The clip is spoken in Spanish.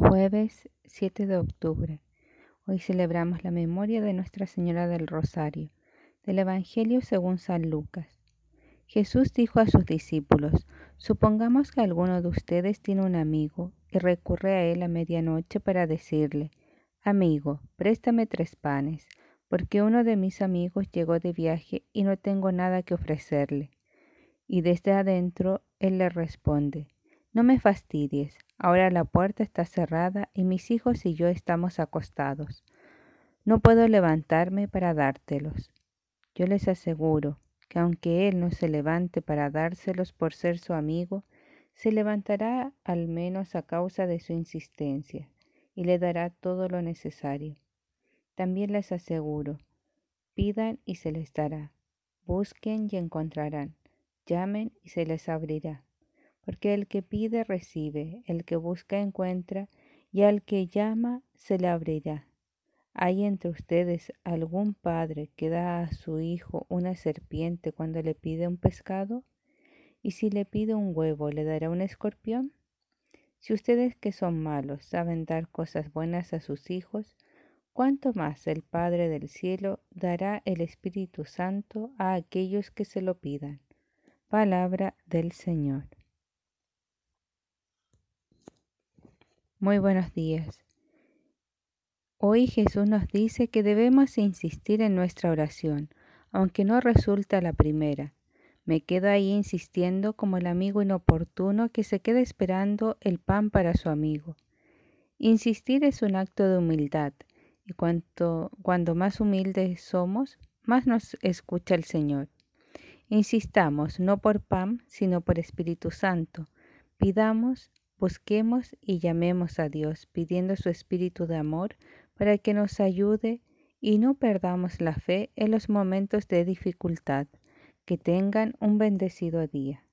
Jueves 7 de octubre. Hoy celebramos la memoria de Nuestra Señora del Rosario, del Evangelio según San Lucas. Jesús dijo a sus discípulos, supongamos que alguno de ustedes tiene un amigo y recurre a él a medianoche para decirle, amigo, préstame tres panes, porque uno de mis amigos llegó de viaje y no tengo nada que ofrecerle. Y desde adentro él le responde, no me fastidies, ahora la puerta está cerrada y mis hijos y yo estamos acostados. No puedo levantarme para dártelos. Yo les aseguro que aunque Él no se levante para dárselos por ser su amigo, se levantará al menos a causa de su insistencia y le dará todo lo necesario. También les aseguro, pidan y se les dará, busquen y encontrarán, llamen y se les abrirá porque el que pide recibe, el que busca encuentra, y al que llama se le abrirá. ¿Hay entre ustedes algún padre que da a su hijo una serpiente cuando le pide un pescado? ¿Y si le pide un huevo, le dará un escorpión? Si ustedes que son malos saben dar cosas buenas a sus hijos, ¿cuánto más el Padre del cielo dará el Espíritu Santo a aquellos que se lo pidan? Palabra del Señor. Muy buenos días. Hoy Jesús nos dice que debemos insistir en nuestra oración, aunque no resulta la primera. Me quedo ahí insistiendo como el amigo inoportuno que se queda esperando el pan para su amigo. Insistir es un acto de humildad, y cuanto, cuando más humildes somos, más nos escucha el Señor. Insistamos no por pan, sino por Espíritu Santo. Pidamos Busquemos y llamemos a Dios pidiendo su espíritu de amor para que nos ayude y no perdamos la fe en los momentos de dificultad. Que tengan un bendecido día.